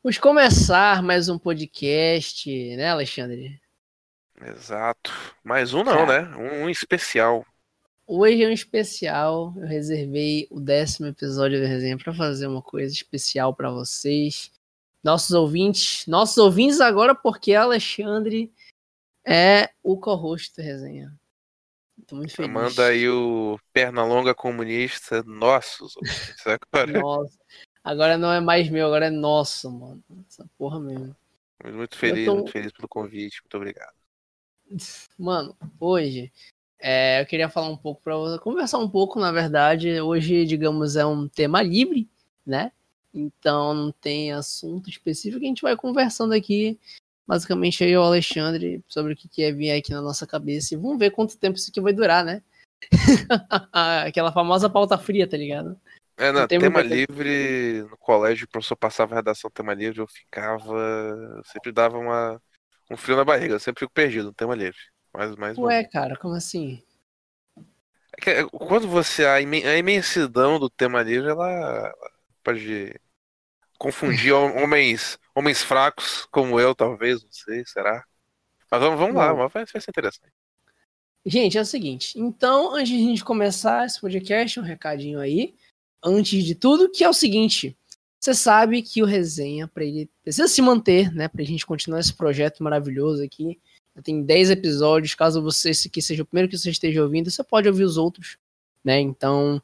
Vamos começar mais um podcast, né, Alexandre? Exato. Mais um não, né? Um, um especial. Hoje é um especial. Eu reservei o décimo episódio da resenha para fazer uma coisa especial para vocês, nossos ouvintes. Nossos ouvintes agora, porque Alexandre é o co-host da resenha. Tô muito feliz. Manda aí o Pernalonga comunista, nossos ouvintes agora. Nossa. Agora não é mais meu, agora é nosso, mano. Essa porra mesmo. Muito feliz, tô... muito feliz pelo convite. Muito obrigado. Mano, hoje é, eu queria falar um pouco para você, conversar um pouco, na verdade. Hoje, digamos, é um tema livre, né? Então não tem assunto específico, a gente vai conversando aqui, basicamente aí o Alexandre, sobre o que quer vir aqui na nossa cabeça. E vamos ver quanto tempo isso aqui vai durar, né? Aquela famosa pauta fria, tá ligado? É, no tema livre, no colégio, o professor passava a redação tema livre, eu ficava. Sempre dava uma, um frio na barriga, eu sempre fico perdido no tema livre. Mais, mais Ué, cara, como assim? É que, é, quando você. A, imensidão do tema livre, ela, ela pode confundir homens, homens fracos como eu, talvez, não sei, será? Mas vamos, vamos lá, vai, vai ser interessante. Gente, é o seguinte, então, antes de a gente começar esse podcast, um recadinho aí antes de tudo, que é o seguinte. Você sabe que o resenha, para ele precisa se manter, né? Pra gente continuar esse projeto maravilhoso aqui. Tem 10 episódios. Caso você esse seja o primeiro que você esteja ouvindo, você pode ouvir os outros, né? Então,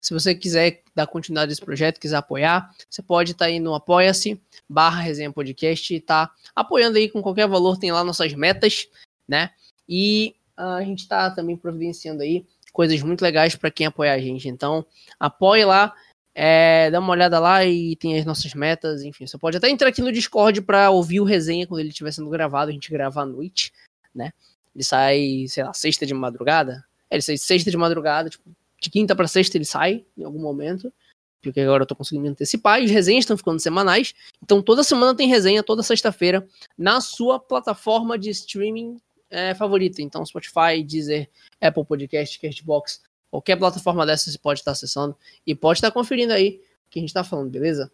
se você quiser dar continuidade a esse projeto, quiser apoiar, você pode estar tá aí no Apoia-se, barra Resenha Podcast e tá apoiando aí com qualquer valor, tem lá nossas metas, né? E a gente tá também providenciando aí coisas muito legais para quem apoia a gente. Então, apoie lá, é, dá uma olhada lá e tem as nossas metas, enfim. Você pode até entrar aqui no Discord para ouvir o resenha quando ele estiver sendo gravado. A gente grava à noite, né? Ele sai, sei lá, sexta de madrugada. É, ele sai sexta de madrugada, tipo, de quinta para sexta ele sai em algum momento. Porque agora eu tô conseguindo antecipar. E as resenhas estão ficando semanais. Então toda semana tem resenha, toda sexta-feira, na sua plataforma de streaming é, favorita. Então, Spotify, Deezer, Apple Podcast, Castbox, qualquer plataforma dessa você pode estar acessando e pode estar conferindo aí o que a gente está falando, beleza?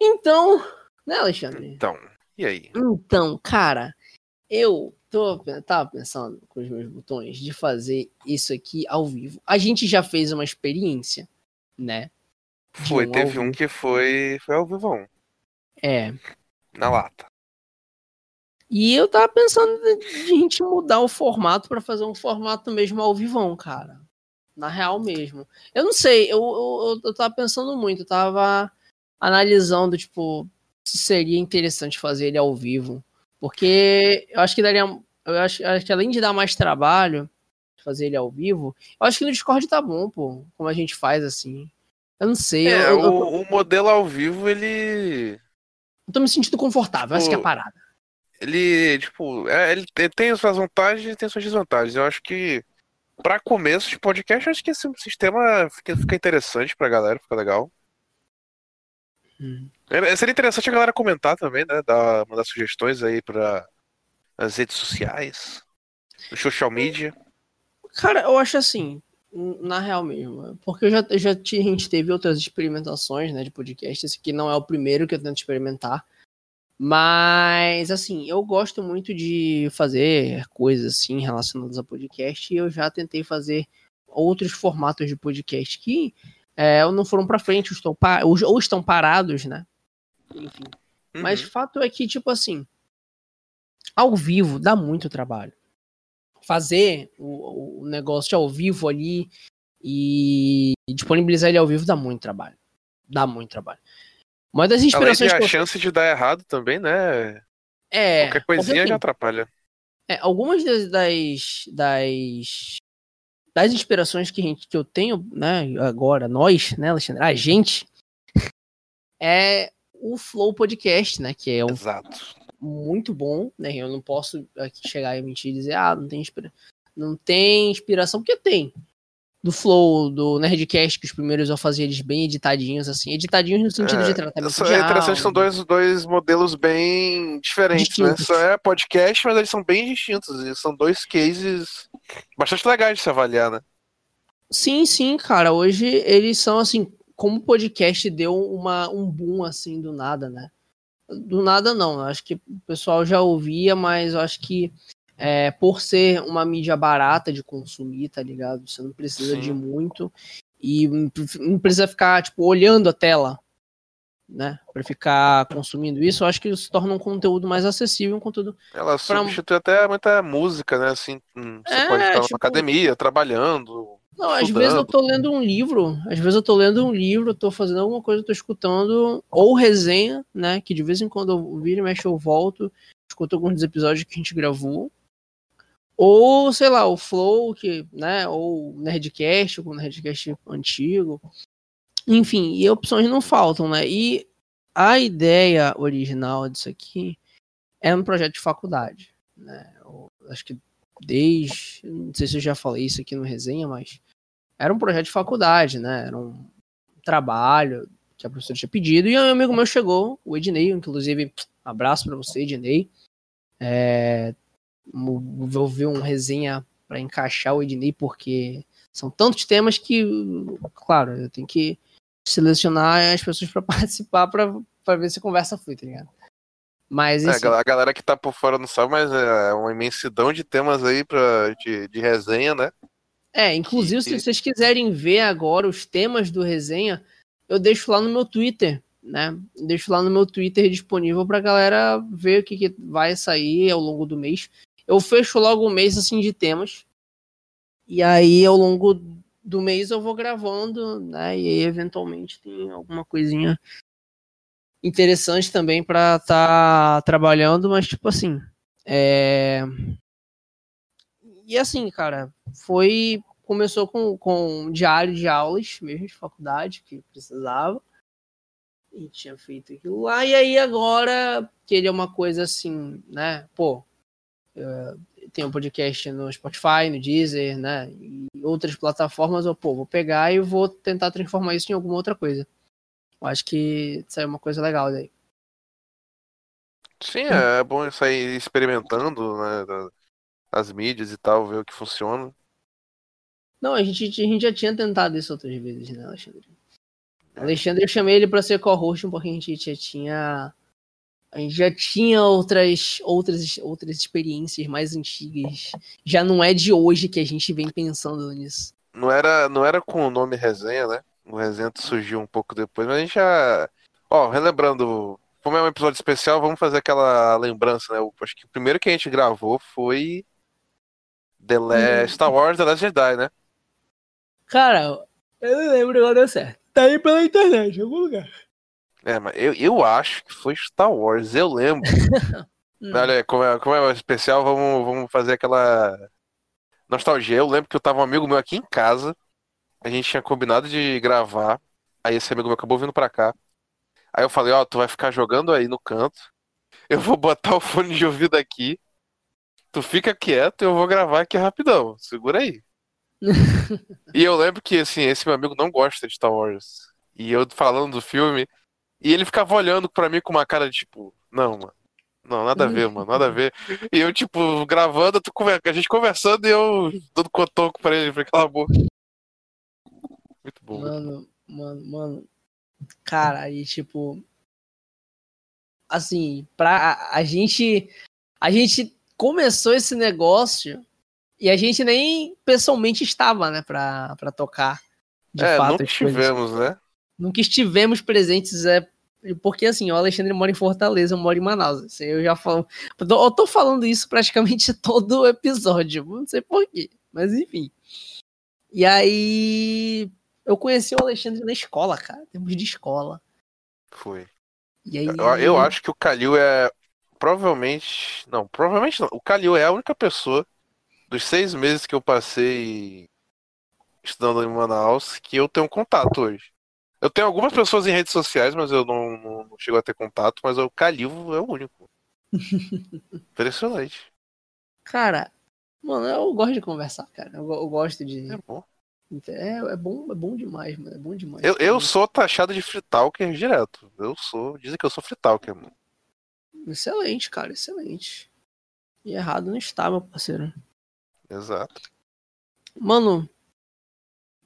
Então, né, Alexandre? Então, e aí? Então, cara, eu tô, tava pensando com os meus botões de fazer isso aqui ao vivo. A gente já fez uma experiência, né? Foi, um teve um que foi, foi ao vivo. É. Na lata. E eu tava pensando de a gente mudar o formato para fazer um formato mesmo ao vivão, cara. Na real mesmo. Eu não sei, eu, eu, eu tava pensando muito, eu tava analisando, tipo, se seria interessante fazer ele ao vivo. Porque eu acho que daria. Eu acho, acho que além de dar mais trabalho, fazer ele ao vivo, eu acho que no Discord tá bom, pô. Como a gente faz assim. Eu não sei. É, eu, eu, o, o, modelo ao vivo, ele. Eu tô me sentindo confortável, tipo, essa é a parada ele, tipo, é, ele tem suas vantagens e tem suas desvantagens. Eu acho que, para começo de podcast, acho que esse sistema fica, fica interessante pra galera, fica legal. Hum. É, seria interessante a galera comentar também, né? Dar, mandar sugestões aí para as redes sociais, no social media. Cara, eu acho assim, na real mesmo, porque eu já, eu já a gente teve outras experimentações, né, de podcast, esse aqui não é o primeiro que eu tento experimentar. Mas, assim, eu gosto muito de fazer coisas assim relacionadas a podcast e eu já tentei fazer outros formatos de podcast que é, não foram para frente, ou estão, ou estão parados, né? Enfim. Uhum. Mas o fato é que, tipo assim, ao vivo dá muito trabalho. Fazer o, o negócio ao vivo ali e disponibilizar ele ao vivo dá muito trabalho. Dá muito trabalho. Uma das inspirações. Além de a chance de dar errado também, né? É. Qualquer coisinha assim, já atrapalha. É, algumas das, das, das, inspirações que, gente, que eu tenho, né, agora, nós, né, Alexandre, a gente, é o Flow Podcast, né, que é um Exato. muito bom, né, eu não posso aqui chegar e mentir e dizer, ah, não tem, inspira não tem inspiração, porque tem, do Flow, do Nerdcast, que os primeiros eu fazia eles bem editadinhos, assim, editadinhos no sentido é, de tratamento de É interessante, são dois, dois modelos bem diferentes, né? distintos. né? Só é podcast, mas eles são bem distintos, e são dois cases bastante legais de se avaliar, né? Sim, sim, cara, hoje eles são, assim, como o podcast deu uma, um boom, assim, do nada, né? do nada não. Acho que o pessoal já ouvia, mas eu acho que é, por ser uma mídia barata de consumir, tá ligado? Você não precisa Sim. de muito e não precisa ficar tipo olhando a tela, né? Para ficar consumindo isso, eu acho que se torna um conteúdo mais acessível, um conteúdo. Ela pra... substitui até muita música, né? Assim, hum, você é, pode estar tipo... na academia, trabalhando. Não, às vezes eu tô lendo um livro, às vezes eu tô lendo um livro, tô fazendo alguma coisa, tô escutando, ou resenha, né? Que de vez em quando eu viro e mexo, eu volto, escuto alguns episódios que a gente gravou. Ou, sei lá, o Flow, que, né? Ou Nerdcast, o Nerdcast antigo. Enfim, e opções não faltam, né? E a ideia original disso aqui é um projeto de faculdade, né? Eu acho que desde, não sei se eu já falei isso aqui no resenha, mas era um projeto de faculdade, né? Era um trabalho que a professora tinha pedido e um amigo meu chegou, o Ednei, inclusive, abraço para você, Ednei. É, vou ver um resenha para encaixar o Ednei porque são tantos temas que, claro, eu tenho que selecionar as pessoas para participar para ver se a conversa flui, tá ligado? Mas é, a galera que tá por fora não sabe, mas é uma imensidão de temas aí pra, de, de resenha, né? É, inclusive, se vocês quiserem ver agora os temas do resenha, eu deixo lá no meu Twitter, né? Deixo lá no meu Twitter disponível pra galera ver o que, que vai sair ao longo do mês. Eu fecho logo o mês assim de temas. E aí, ao longo do mês, eu vou gravando, né? E aí, eventualmente, tem alguma coisinha interessante também para estar tá trabalhando, mas tipo assim, é... e assim, cara, foi começou com, com um diário de aulas mesmo de faculdade que precisava e tinha feito aquilo lá e aí agora que ele é uma coisa assim, né? Pô, tem um podcast no Spotify, no Deezer, né? E outras plataformas, eu pô, vou pegar e vou tentar transformar isso em alguma outra coisa. Eu acho que saiu uma coisa legal daí. Sim, é bom sair experimentando, né, as mídias e tal, ver o que funciona. Não, a gente, a gente já tinha tentado isso outras vezes, né, Alexandre? É. Alexandre, eu chamei ele para ser co-host porque a gente já tinha a gente já tinha outras outras outras experiências mais antigas. Já não é de hoje que a gente vem pensando nisso. Não era não era com o nome resenha, né? O resenha surgiu um pouco depois, mas a gente já. Ó, relembrando, como é um episódio especial, vamos fazer aquela lembrança, né? Eu acho que o primeiro que a gente gravou foi. The Last... Star Wars The Last Jedi, né? Cara, eu não lembro agora deu certo. Tá aí pela internet, em algum lugar. É, mas eu, eu acho que foi Star Wars, eu lembro. Olha, como é, como é especial, vamos, vamos fazer aquela nostalgia. Eu lembro que eu tava um amigo meu aqui em casa a gente tinha combinado de gravar. Aí esse amigo meu acabou vindo pra cá. Aí eu falei, ó, oh, tu vai ficar jogando aí no canto. Eu vou botar o fone de ouvido aqui. Tu fica quieto e eu vou gravar aqui rapidão. Segura aí. e eu lembro que, assim, esse meu amigo não gosta de Star Wars. E eu falando do filme. E ele ficava olhando pra mim com uma cara de tipo, não, mano. Não, nada a ver, mano, nada a ver. E eu, tipo, gravando, a gente conversando e eu dando cotoco pra ele, pra aquela boca. Muito bom. Mano, mano, mano. Cara, aí, tipo. Assim, pra a, a gente. A gente começou esse negócio e a gente nem pessoalmente estava, né, pra, pra tocar. De é, fato, nunca estivemos, né? Nunca estivemos presentes, é. Porque assim, o Alexandre mora em Fortaleza, eu moro em Manaus. Assim, eu já falo. Eu tô falando isso praticamente todo episódio. Não sei porquê. Mas enfim. E aí eu conheci o Alexandre na escola, cara. Temos de escola. Foi. E aí... eu, eu acho que o Calil é. Provavelmente. Não, provavelmente não. O Calil é a única pessoa dos seis meses que eu passei estudando em Manaus que eu tenho contato hoje. Eu tenho algumas pessoas em redes sociais, mas eu não, não, não chego a ter contato, mas o Calil é o único. Impressionante. Cara, mano, eu gosto de conversar, cara. Eu, eu gosto de. É bom. É, é bom, é bom demais, mano. É bom demais. Eu, eu sou taxado de fritalker direto. Eu sou. Dizem que eu sou fritalker, mano. Excelente, cara, excelente. E errado não está, meu parceiro. Exato. Mano,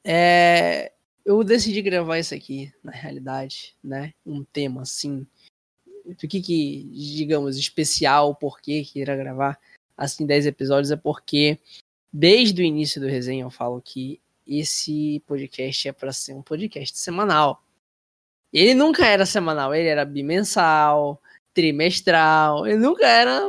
é. Eu decidi gravar isso aqui, na realidade, né? Um tema assim. o que que, digamos, especial, por que queira gravar assim 10 episódios, é porque desde o início do resenha eu falo que esse podcast é para ser um podcast semanal. Ele nunca era semanal, ele era bimensal, trimestral, ele nunca era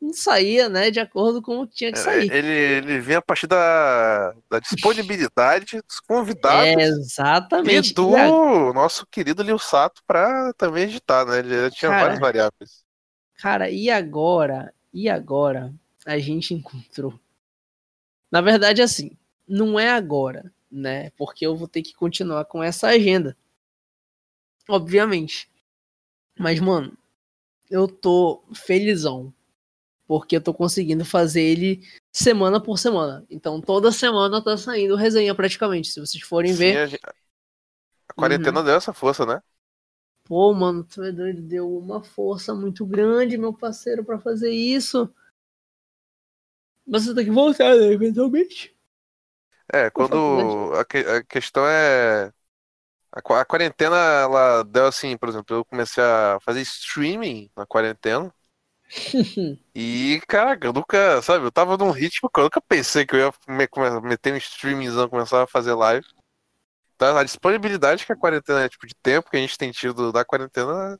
não saía, né, de acordo com o que tinha que é, sair. Ele, ele vinha a partir da, da disponibilidade dos convidados. É, exatamente. E do nosso querido Lil Sato para também editar, né? Ele tinha cara, várias variáveis. Cara, e agora? E agora a gente encontrou. Na verdade, assim, não é agora, né? Porque eu vou ter que continuar com essa agenda. Obviamente. Mas, mano, eu tô felizão porque eu tô conseguindo fazer ele semana por semana. Então toda semana tá saindo resenha praticamente. Se vocês forem Sim, ver. A, gente... a quarentena uhum. deu essa força, né? Pô, mano, tu é doido, deu uma força muito grande, meu parceiro, para fazer isso. Mas você tem que voltar, né, eventualmente. É, quando a, que, a questão é a, a quarentena ela deu assim, por exemplo, eu comecei a fazer streaming na quarentena e, cara, eu nunca, sabe, eu tava num ritmo que eu nunca pensei que eu ia me, meter um streamingzão, começar a fazer live. Então, a disponibilidade que a quarentena é, tipo, de tempo que a gente tem tido da quarentena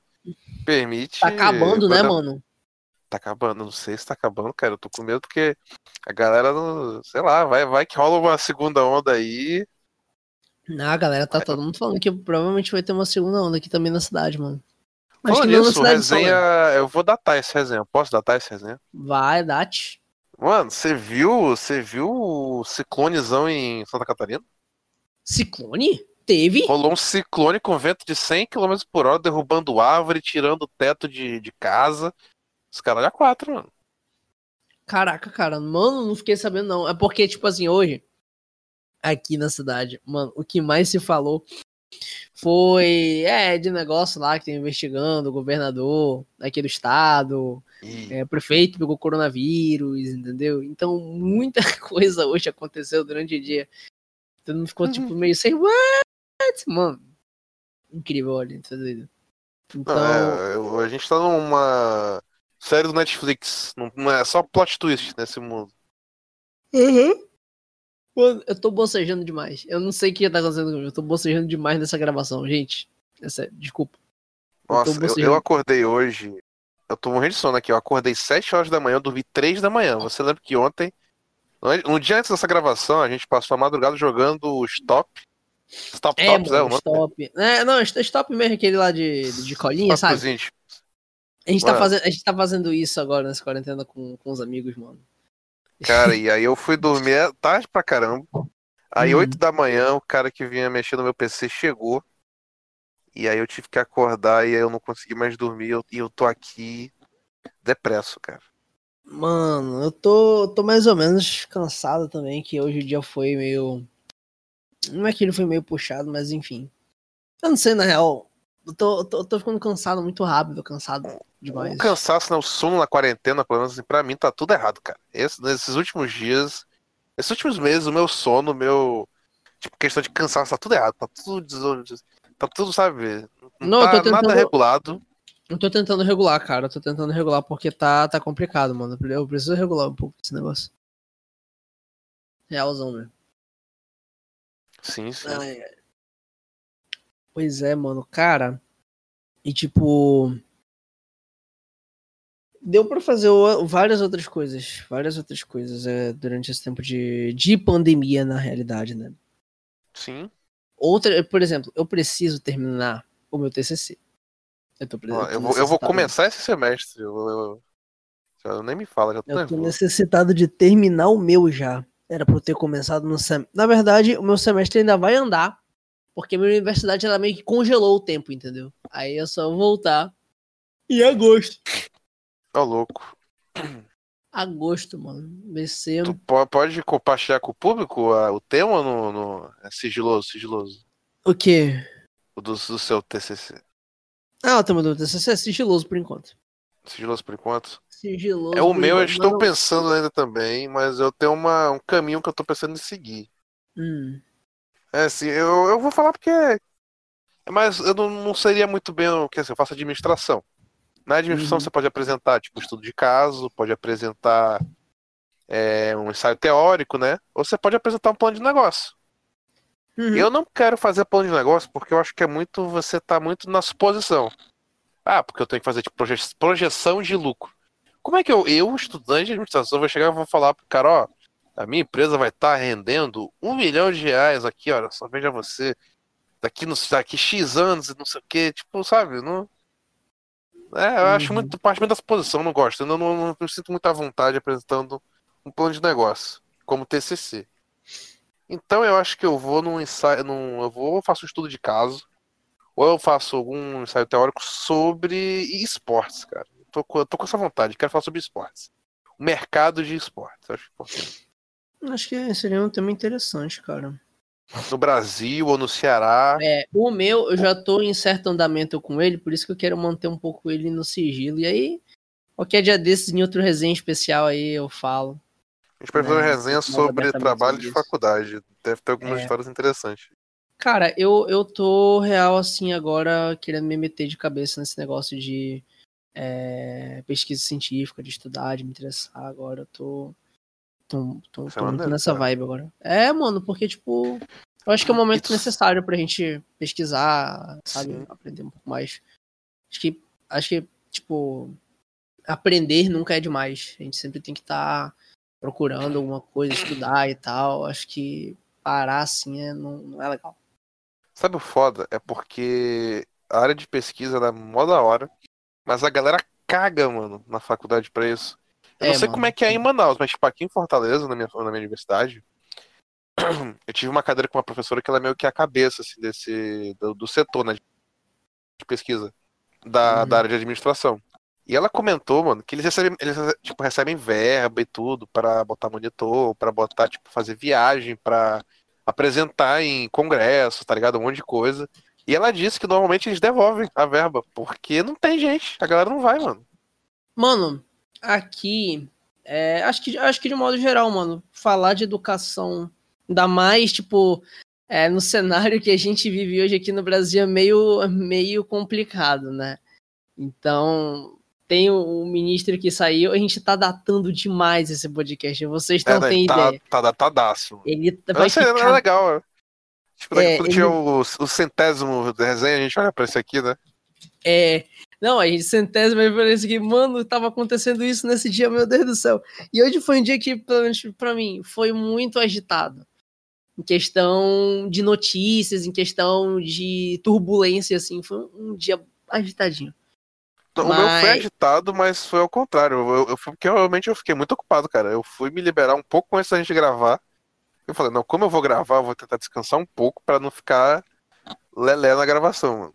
permite. Tá acabando, né, mano? Tá acabando, não sei se tá acabando, cara. Eu tô com medo porque a galera, não, sei lá, vai, vai que rola uma segunda onda aí. Não, a galera tá todo mundo falando que provavelmente vai ter uma segunda onda aqui também na cidade, mano. Acho nisso, resenha. Eu vou datar esse resenha. Posso datar esse resenha? Vai, date. Mano, você viu, você viu o ciclonezão em Santa Catarina? Ciclone? Teve? Rolou um ciclone com vento de 100 km por hora, derrubando árvore, tirando o teto de, de casa. Os caras já quatro, mano. Caraca, cara, mano, não fiquei sabendo não. É porque, tipo assim, hoje, aqui na cidade, mano, o que mais se falou foi é de negócio lá que tem investigando o governador aqui do estado, é, o prefeito pegou coronavírus, entendeu? Então muita coisa hoje aconteceu durante o dia. Todo mundo ficou tipo uhum. meio sem what, mano. Incrível, olha, tá doido. Então, Não, é, a gente tá numa série do Netflix, não é só plot twist nesse mundo. Uhum. Mano, eu tô bocejando demais. Eu não sei o que tá acontecendo comigo. Eu tô bocejando demais nessa gravação, gente. É sério, desculpa. Nossa, eu, eu, acordei hoje. Eu tô morrendo de sono aqui. Eu acordei 7 horas da manhã, eu dormi 3 da manhã. Você lembra que ontem, um dia antes dessa gravação, a gente passou a madrugada jogando Stop. Stop é, Tops, é o nome? Stop. É, não, Stop mesmo, aquele lá de, de colinha, Stop sabe? A gente, tá fazendo, a gente tá fazendo isso agora nessa quarentena com, com os amigos, mano. Cara, e aí eu fui dormir tarde pra caramba. Aí, hum. 8 da manhã, o cara que vinha mexer no meu PC chegou. E aí eu tive que acordar e aí eu não consegui mais dormir. E eu, tô aqui depresso, cara. Mano, eu tô, tô mais ou menos cansado também, que hoje o dia foi meio. Não é que ele foi meio puxado, mas enfim. Eu não sei, na real. Eu tô, tô, tô ficando cansado muito rápido, cansado demais. O cansaço, né? O sono na quarentena, pelo menos assim, pra mim, tá tudo errado, cara. Esse, nesses últimos dias, esses últimos meses, o meu sono, o meu. Tipo, questão de cansaço, tá tudo errado. Tá tudo. Tá tudo, sabe? Não, tá tentando... nada regulado. Eu tô tentando regular, cara. Eu tô tentando regular porque tá, tá complicado, mano. Eu preciso regular um pouco esse negócio. Realzão, né? Sim, sim. Ai, ai. Pois é, mano, cara. E tipo. Deu para fazer várias outras coisas. Várias outras coisas é, durante esse tempo de, de pandemia, na realidade, né? Sim. Outra, por exemplo, eu preciso terminar o meu TCC. Eu, tô, eu, eu vou, eu vou começar esse semestre. Eu, eu, nem me fala, já tô Eu tô necessitado de terminar o meu já. Era pra eu ter começado no semestre. Na verdade, o meu semestre ainda vai andar porque a minha universidade ela meio que congelou o tempo, entendeu? Aí é só voltar em agosto. Tá louco. Agosto, mano. BC. Tu pode compartilhar com o público o tema no, no... É sigiloso, sigiloso. O quê? O do, do seu TCC. Ah, o tema do TCC é sigiloso por enquanto. Sigiloso por enquanto? Sigiloso. É o meu, eu estou não... pensando ainda também, mas eu tenho uma, um caminho que eu estou pensando em seguir. Hum. É assim, eu, eu vou falar porque. Mas eu não, não seria muito bem o que assim, eu faço administração. Na administração Uhum. você pode apresentar, tipo, estudo de caso, pode apresentar é, um ensaio teórico, né? Ou você pode apresentar um plano de negócio. Uhum. Eu não quero fazer plano de negócio porque eu acho que é muito. Você tá muito na suposição. Ah, porque eu tenho que fazer tipo, proje- projeção de lucro. Como é que eu, eu, estudante de administração, vou chegar e vou falar pro cara, ó, a minha empresa vai estar rendendo um milhão de reais aqui, olha, só veja você, daqui, no, daqui X anos e não sei o que, tipo, sabe? Não... É, eu acho Uhum. muito parte muito da suposição, não gosto. Eu não, não, não me sinto muita vontade apresentando um plano de negócio, como TCC. Então eu acho que eu vou num ensaio, num, eu vou, eu faço um estudo de caso, ou eu faço algum ensaio teórico sobre esportes, cara. Eu tô, com- eu tô com essa vontade, quero falar sobre esportes. O mercado de esportes, acho importante. Acho que seria um tema interessante, cara. No Brasil ou no Ceará. É, o meu, eu já tô em certo andamento com ele, por isso que eu quero manter um pouco ele no sigilo. E aí, qualquer dia desses, em outro resenha especial aí, eu falo. A gente vai fazer uma né, resenha sobre trabalho de faculdade. Deve ter algumas É. histórias interessantes. Cara, eu, eu tô real assim agora querendo me meter de cabeça nesse negócio de é, pesquisa científica, de estudar, de me interessar. Agora eu tô. Tô, tô, Isso é tô muito nessa vibe agora. É, mano, porque, tipo, eu acho que é um momento Isso- necessário pra gente pesquisar, sabe? Sim. Aprender um pouco mais. Acho que, acho que, tipo, aprender nunca é demais. A gente sempre tem que estar procurando alguma coisa, estudar e tal. Acho que parar assim é, não, não é legal. Sabe o foda? É porque a área de pesquisa é mó da hora, mas a galera caga, mano, na faculdade pra isso. Eu É, não sei mano. como é que é em Manaus, mas tipo, aqui em Fortaleza, na minha, na minha universidade, eu tive uma cadeira com uma professora que ela é meio que a cabeça, assim, desse, do, do setor, né, de pesquisa, da, Uhum. da área de administração. E ela comentou, mano, que eles recebem, eles, tipo, recebem verba e tudo para botar monitor, para botar, tipo, fazer viagem, para apresentar em congresso, tá ligado? Um monte de coisa. E ela disse que normalmente eles devolvem a verba, porque não tem gente, a galera não vai, mano. Mano, aqui, é, acho, que, acho que de modo geral, mano, falar de educação, ainda mais, tipo, é, no cenário que a gente vive hoje aqui no Brasil é meio, meio complicado, né? Então, tem o, o ministro que saiu, a gente tá datando demais esse podcast, vocês não É, têm tá, ideia. tá datadaço. Ele vai é legal. é. Tipo, daqui É, ele- o, o centésimo da resenha, a gente olha pra esse aqui, né? É, não, a gente centésima vai parece que, mano, tava acontecendo isso nesse dia, meu Deus do céu. E hoje foi um dia que, pelo menos pra mim, foi muito agitado. Em questão de notícias, em questão de turbulência, assim, foi um dia agitadinho. O meu foi Mas- agitado, mas foi ao contrário. Eu, eu porque realmente eu fiquei muito ocupado, cara. Eu fui me liberar um pouco antes da gente gravar. Eu falei, não, como eu vou gravar, eu vou tentar descansar um pouco pra não ficar lelé na gravação, mano.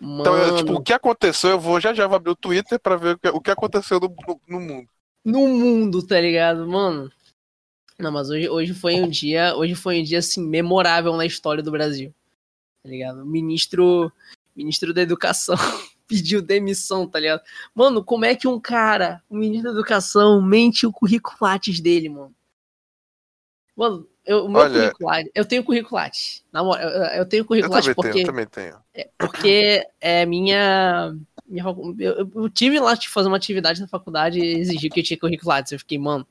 Então, eu, tipo, o que aconteceu, eu vou já já vou abrir o Twitter pra ver o que, o que aconteceu no, no- no mundo. no mundo, tá ligado, mano? Não, mas hoje, hoje foi um dia, hoje foi um dia assim memorável na história do Brasil. Tá ligado? O ministro, ministro da Educação pediu demissão, tá ligado? Mano, como é que um cara, o ministro da Educação, mente o currículo Lattes dele, mano? Mano, eu, o meu Olha- eu tenho currículo Lattes. Na moral, eu, eu tenho Eu currículo Lattes também tenho, porque eu também tenho. porque é minha. minha eu, eu tive lá de fazer uma atividade na faculdade e exigiu que eu tinha currículo Lattes. Eu fiquei, mano.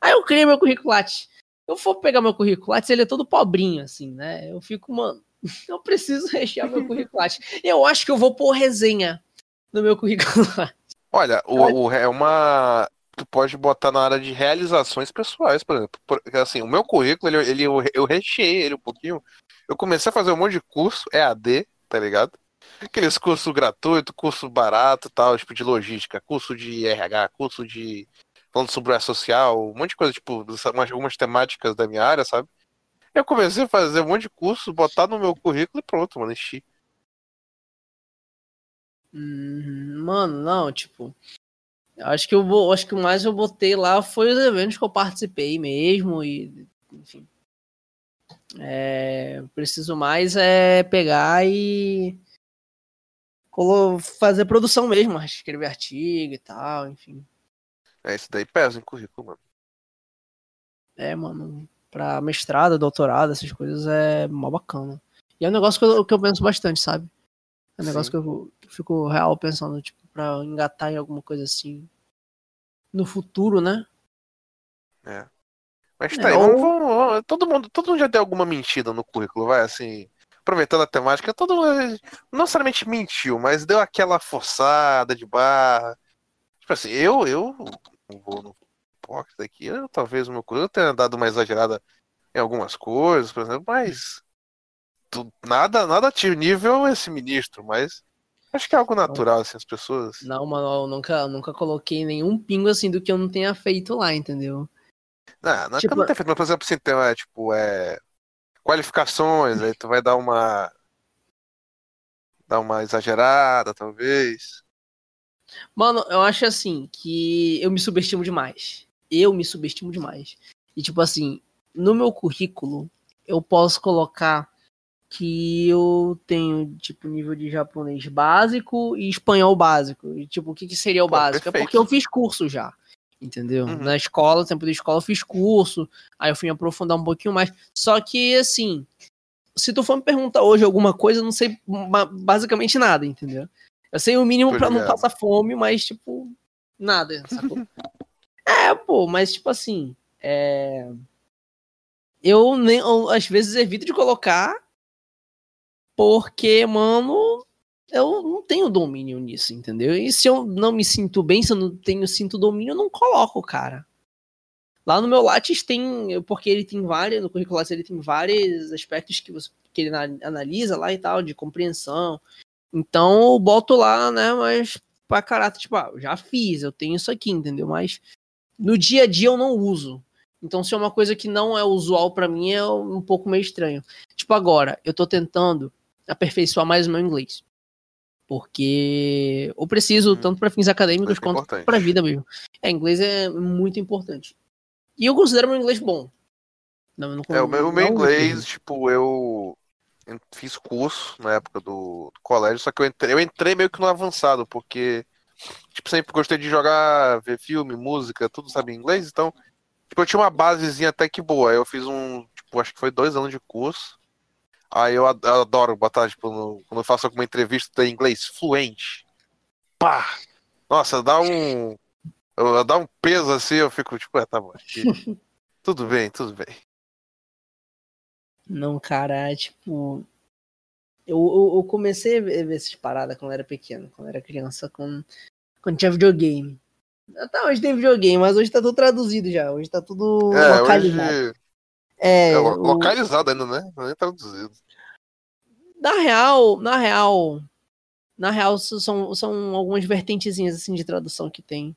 Aí eu criei meu currículo Lattes. Eu for pegar meu currículo Lattes, ele é todo pobrinho, assim, né? Eu fico, mano, eu preciso rechear meu currículo Lattes. Eu acho que eu vou pôr resenha no meu currículo. Olha, o, o- é uma. Tu pode botar na área de realizações pessoais, por exemplo. Porque, assim, o meu currículo, ele, ele, eu, eu recheei ele um pouquinho. Eu comecei a fazer um monte de curso, EAD, tá ligado? Aqueles cursos gratuitos, curso barato tal, tipo de logística, curso de RH, curso de. falando sobre o social, um monte de coisa, tipo, algumas temáticas da minha área, sabe? Eu comecei a fazer um monte de curso, botar no meu currículo e pronto, mano, enchi. Hum, Mano, não, tipo. Eu Acho que eu acho que o mais eu botei lá foi os eventos que eu participei mesmo e enfim. É, preciso mais é pegar e fazer produção mesmo, escrever artigo e tal, enfim. É, isso daí pesa em currículo, mano. É, mano, pra mestrado, doutorado, essas coisas é mó bacana. E é um negócio que eu, que eu penso bastante, sabe? É um negócio Sim. que eu fico real pensando, tipo, pra engatar em alguma coisa assim. No futuro, né? É. Mas é, tá é, aí, ou... vamos, vamos, todo, mundo, todo mundo já deu alguma mentira no currículo, vai, assim. Aproveitando a temática, todo mundo não necessariamente mentiu, mas deu aquela forçada de barra. Tipo assim, eu, eu não vou no pocket aqui, eu, talvez o meu currículo tenha dado uma exagerada em algumas coisas, por exemplo, mas nada, nada nível esse ministro, mas acho que é algo natural, assim, as pessoas. Não, mano, eu nunca, nunca coloquei nenhum pingo assim do que eu não tenha feito lá, entendeu? Não, não é tipo... que eu não tenha feito, mas por exemplo, assim, tem, é, tipo, é. Qualificações, aí tu vai dar uma. dar uma exagerada, talvez. Mano, eu acho assim que eu me subestimo demais. Eu me subestimo demais. E tipo assim, no meu currículo, eu posso colocar que eu tenho, tipo, nível de japonês básico e espanhol básico. E, tipo, o que, que seria o Pô, básico? Perfeito. É porque eu fiz curso já. Entendeu? Uhum. Na escola, tempo da escola, eu fiz curso. Aí eu fui aprofundar um pouquinho mais. Só que, assim, se tu for me perguntar hoje alguma coisa, eu não sei basicamente nada, entendeu? Eu sei o mínimo para não passar fome, mas, tipo, nada, sacou? é, pô, mas, tipo assim, é... eu nem, eu, às vezes evito de colocar porque, mano, eu não tenho domínio nisso, entendeu? E se eu não me sinto bem, se eu não tenho sinto domínio, eu não coloco, cara. Lá no meu Lattes tem, porque ele tem várias, no currículo Lattes ele tem vários aspectos que, você, que ele analisa lá e tal, de compreensão. Então eu boto lá, né, mas pra caráter, tipo, ah, já fiz, eu tenho isso aqui, entendeu? Mas no dia a dia eu não uso. Então, se é uma coisa que não é usual para mim, é um pouco meio estranho. Tipo, agora, eu tô tentando aperfeiçoar mais o meu inglês. Porque eu preciso, hum, tanto para fins acadêmicos quanto para a vida mesmo. É, inglês é muito importante. E eu considero meu inglês bom. Não, não, é, o meu, meu inglês, tipo, eu fiz curso na época do, do, colégio, só que eu entrei, eu entrei meio que no avançado, porque tipo, sempre gostei de jogar, ver filme, música, tudo sabe em inglês, então tipo, eu tinha uma basezinha até que boa. Eu fiz um, tipo, acho que foi dois anos de curso. Aí eu adoro botar, tipo, no, quando eu faço alguma entrevista em inglês fluente. Pá! Nossa, dá um. Dá um peso assim, eu fico, tipo, é, tá bom. Aqui. tudo bem, tudo bem. Não, cara, é, tipo. Eu, eu, eu, comecei a ver essas paradas quando eu era pequeno, quando eu era criança, quando, quando tinha videogame. Tá, hoje tem videogame, mas hoje tá tudo traduzido já. Hoje tá tudo é, localizado. Hoje... É, é, localizado o... ainda, né? Não é traduzido. Na real, na real, na real são, são algumas vertentezinhas assim de tradução que tem.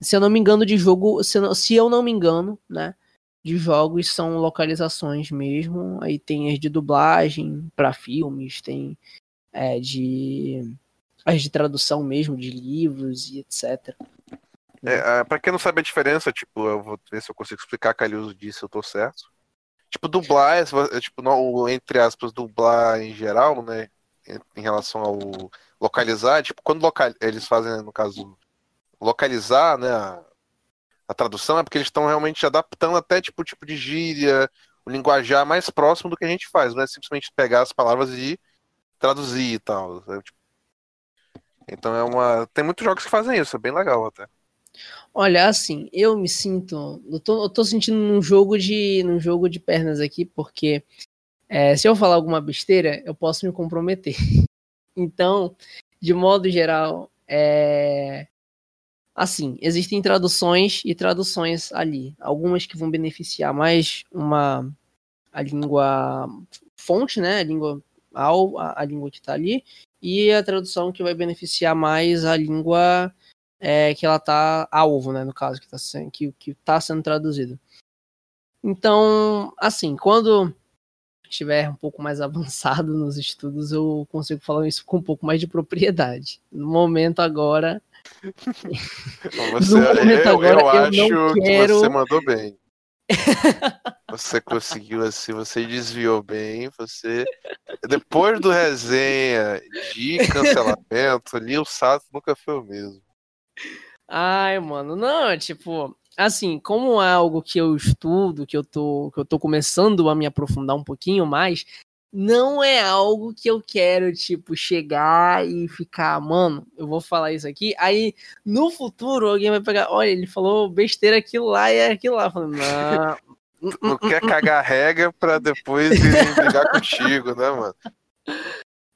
Se eu não me engano de jogo, se, não, se eu não me engano, né, de jogos são localizações mesmo. Aí tem as de dublagem para filmes, tem é, de as de tradução mesmo de livros e etc. É, para quem não sabe a diferença, tipo, eu vou ver se eu consigo explicar, Calhoso disse, eu tô certo. Tipo, dublar, é, tipo, não, entre aspas, dublar em geral, né? Em relação ao localizar, tipo, quando local, eles fazem, no caso, localizar, né? A, a tradução é porque eles estão realmente adaptando até tipo tipo de gíria, o linguajar mais próximo do que a gente faz, não é simplesmente pegar as palavras e traduzir e tal. É, tipo... Então é uma. Tem muitos jogos que fazem isso, é bem legal até. Olha, assim, eu me sinto. Eu tô, eu tô sentindo num jogo de. num jogo de pernas aqui, porque é, se eu falar alguma besteira, eu posso me comprometer. Então, de modo geral, é. Assim, existem traduções e traduções ali. Algumas que vão beneficiar mais uma a língua fonte, né? A língua a, a língua que está ali, e a tradução que vai beneficiar mais a língua é, que ela tá alvo, né, no caso, que está sendo, que, que tá sendo traduzido. Então, assim, quando estiver um pouco mais avançado nos estudos, eu consigo falar isso com um pouco mais de propriedade. No momento agora. Você, no momento eu, agora, eu, eu acho quero... que você mandou bem. você conseguiu assim, você desviou bem, você. Depois do resenha de cancelamento, ali o Sato nunca foi o mesmo. Ai, mano, não, tipo, assim, como é algo que eu estudo, que eu tô, que eu tô começando a me aprofundar um pouquinho mais, não é algo que eu quero, tipo, chegar e ficar, mano, eu vou falar isso aqui. Aí, no futuro, alguém vai pegar, olha, ele falou besteira aquilo lá e é aquilo lá. Falando, não. não quer cagar regra pra depois brigar contigo, né, mano?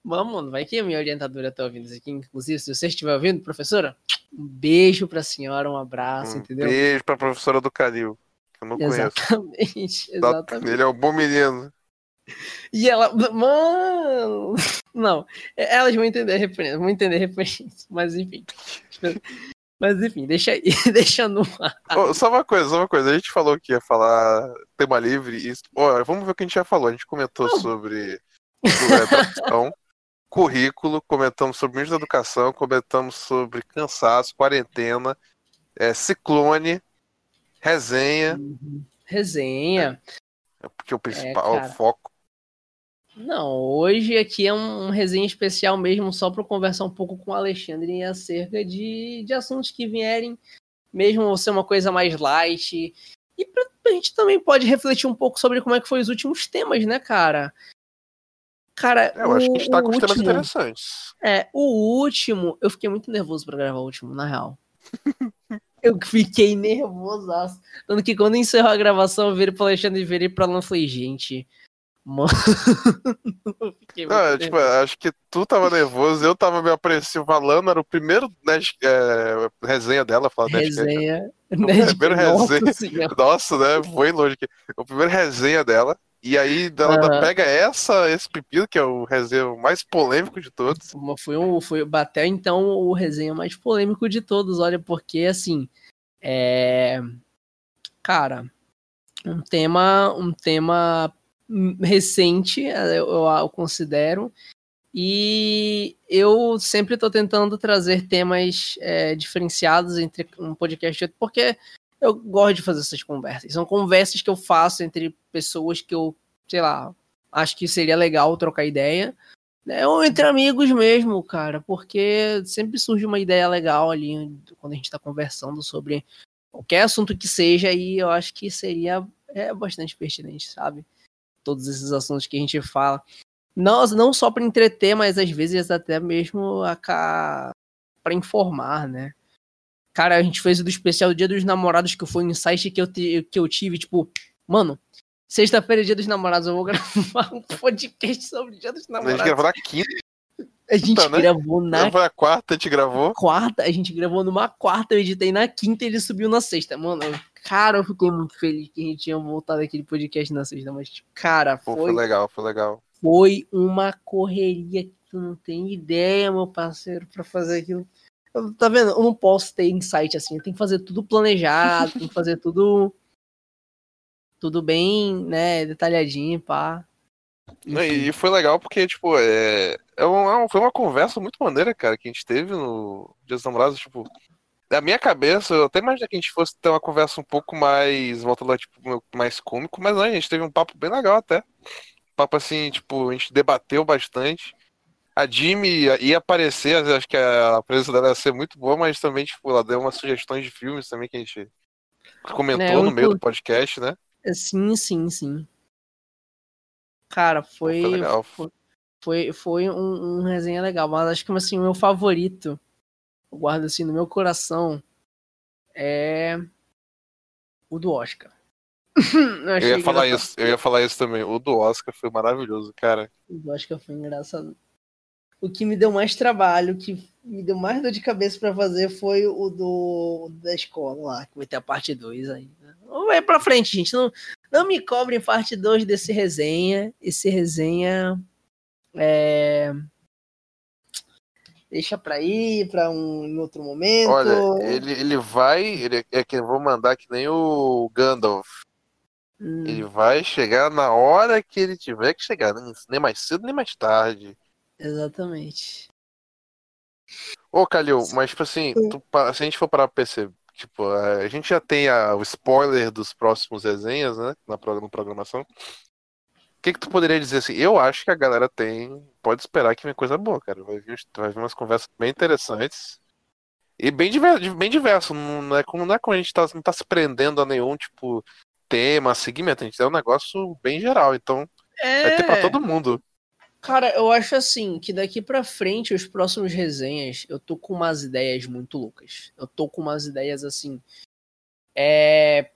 Vamos, vai que a minha orientadora tá ouvindo isso aqui. Inclusive, se você estiver ouvindo, professora, um beijo pra senhora, um abraço, um entendeu? Beijo pra professora do Calil, que eu não exatamente, conheço. Exatamente, Ele é um bom menino. E ela, mano, não, elas vão entender a referência, vão entender a referência, mas enfim. Mas enfim, deixa aí, deixa no ar. Oh, só uma coisa, só uma coisa. A gente falou que ia falar tema livre. E, oh, vamos ver o que a gente já falou. A gente comentou sobre educação, currículo, comentamos sobre ministro da educação, comentamos sobre cansaço, quarentena, é, ciclone, resenha. Uhum. Resenha. É, porque o principal, é, o foco. Não, hoje aqui é um, um resenha especial mesmo, só para conversar um pouco com o Alexandre acerca de, de assuntos que vierem, mesmo ser uma coisa mais light. E pra, a gente também pode refletir um pouco sobre como é que foi os últimos temas, né, cara? Cara, é, eu acho que a gente tá com último, temas interessantes. É, o último, eu fiquei muito nervoso para gravar o último, na real. eu fiquei nervoso. Tanto que quando encerrou a gravação, eu virei pro Alexandre e virei pra Alan e falei, gente, Mano. Não, tipo, acho que tu tava nervoso, eu tava me apreensivo. falando, era o primeiro é, resenha dela. Fala, resenha. O primeiro resenha. Nossa, né? Foi longe aqui. O primeiro resenha dela. E aí ela uhum. pega essa, esse pepino, que é o resenha mais polêmico de todos. Foi um, foi bateu então o resenha mais polêmico de todos, olha, porque assim. É. Cara, um tema, um tema recente, eh, eu, eu considero. E eu sempre estou tentando trazer temas é, diferenciados entre um podcast e outro, porque eu gosto de fazer essas conversas. São conversas que eu faço entre pessoas que eu, sei lá, acho que seria legal trocar ideia. Né? Ou entre amigos mesmo, cara, porque sempre surge uma ideia legal ali quando a gente está conversando sobre qualquer assunto que seja, e eu acho que seria é, bastante pertinente, sabe? todos esses assuntos que a gente fala. Não, não só para entreter, mas às vezes até mesmo para informar, né? Cara, a gente fez o do especial Dia dos Namorados, que foi um insight que eu, que eu tive, tipo, mano, sexta-feira é Dia dos Namorados, eu vou gravar um podcast sobre Dia dos Namorados. A gente gravou na quinta. A gente tá, né? gravou na. Foi a quarta, a gente gravou. Quarta, a gente gravou numa quarta, eu editei na quinta e ele subiu na sexta. Mano, Cara, eu fiquei muito feliz que a gente tinha voltado aquele podcast na sexta, mas, cara, foi. Pô, foi legal, foi legal. Foi uma correria que tu não tem ideia, meu parceiro, para fazer aquilo. Tá vendo? Eu não posso ter insight assim, tem que fazer tudo planejado, tem que fazer tudo. Tudo bem, né, detalhadinho, pá. E foi legal porque, tipo, é, é uma, foi uma conversa muito maneira, cara, que a gente teve no Dia dos Namorados, tipo, na minha cabeça, eu até imaginei que a gente fosse ter uma conversa um pouco mais voltada, tipo, mais cômico, mas não, a gente teve um papo bem legal até. Um papo assim, tipo, a gente debateu bastante. A Jimmy ia aparecer, acho que a presença dela ia ser muito boa, mas também, tipo, ela deu umas sugestões de filmes também que a gente comentou é, no meio do podcast, né? Sim, sim, sim. Cara, foi. Foi, legal. foi, foi, foi um, um resenha legal, mas acho que assim, o meu favorito eu guardo assim no meu coração é o do Oscar. eu, eu ia falar isso, eu ia falar isso também. O do Oscar foi maravilhoso, cara. O do Oscar foi engraçado. O que me deu mais trabalho, o que me deu mais dor de cabeça para fazer foi o do da escola lá, que vai ter a parte 2 aí. Né? Vai pra frente, gente. Não, não me cobrem parte 2 desse resenha. Esse resenha é deixa pra ir pra um em outro momento. Olha, ele, ele vai, ele é que eu vou mandar que nem o Gandalf. Hum. Ele vai chegar na hora que ele tiver que chegar, nem mais cedo nem mais tarde. Exatamente. Ô, Calil, mas tipo assim, tu, se a gente for parar pra perceber, tipo, a gente já tem a, o spoiler dos próximos resenhas, né, na, na programação que, que tu poderia dizer assim? Eu acho que a galera tem. Pode esperar que vem coisa boa, cara. Vai vir, vai vir umas conversas bem interessantes. E bem diverso, bem diverso. Não é como, não é como a gente tá, não tá se prendendo a nenhum, tipo, tema, segmento. A gente é um negócio bem geral. Então, É... Vai ter pra todo mundo. Cara, eu acho assim, que daqui pra frente, os próximos resenhas, eu tô com umas ideias muito loucas. Eu tô com umas ideias assim. É.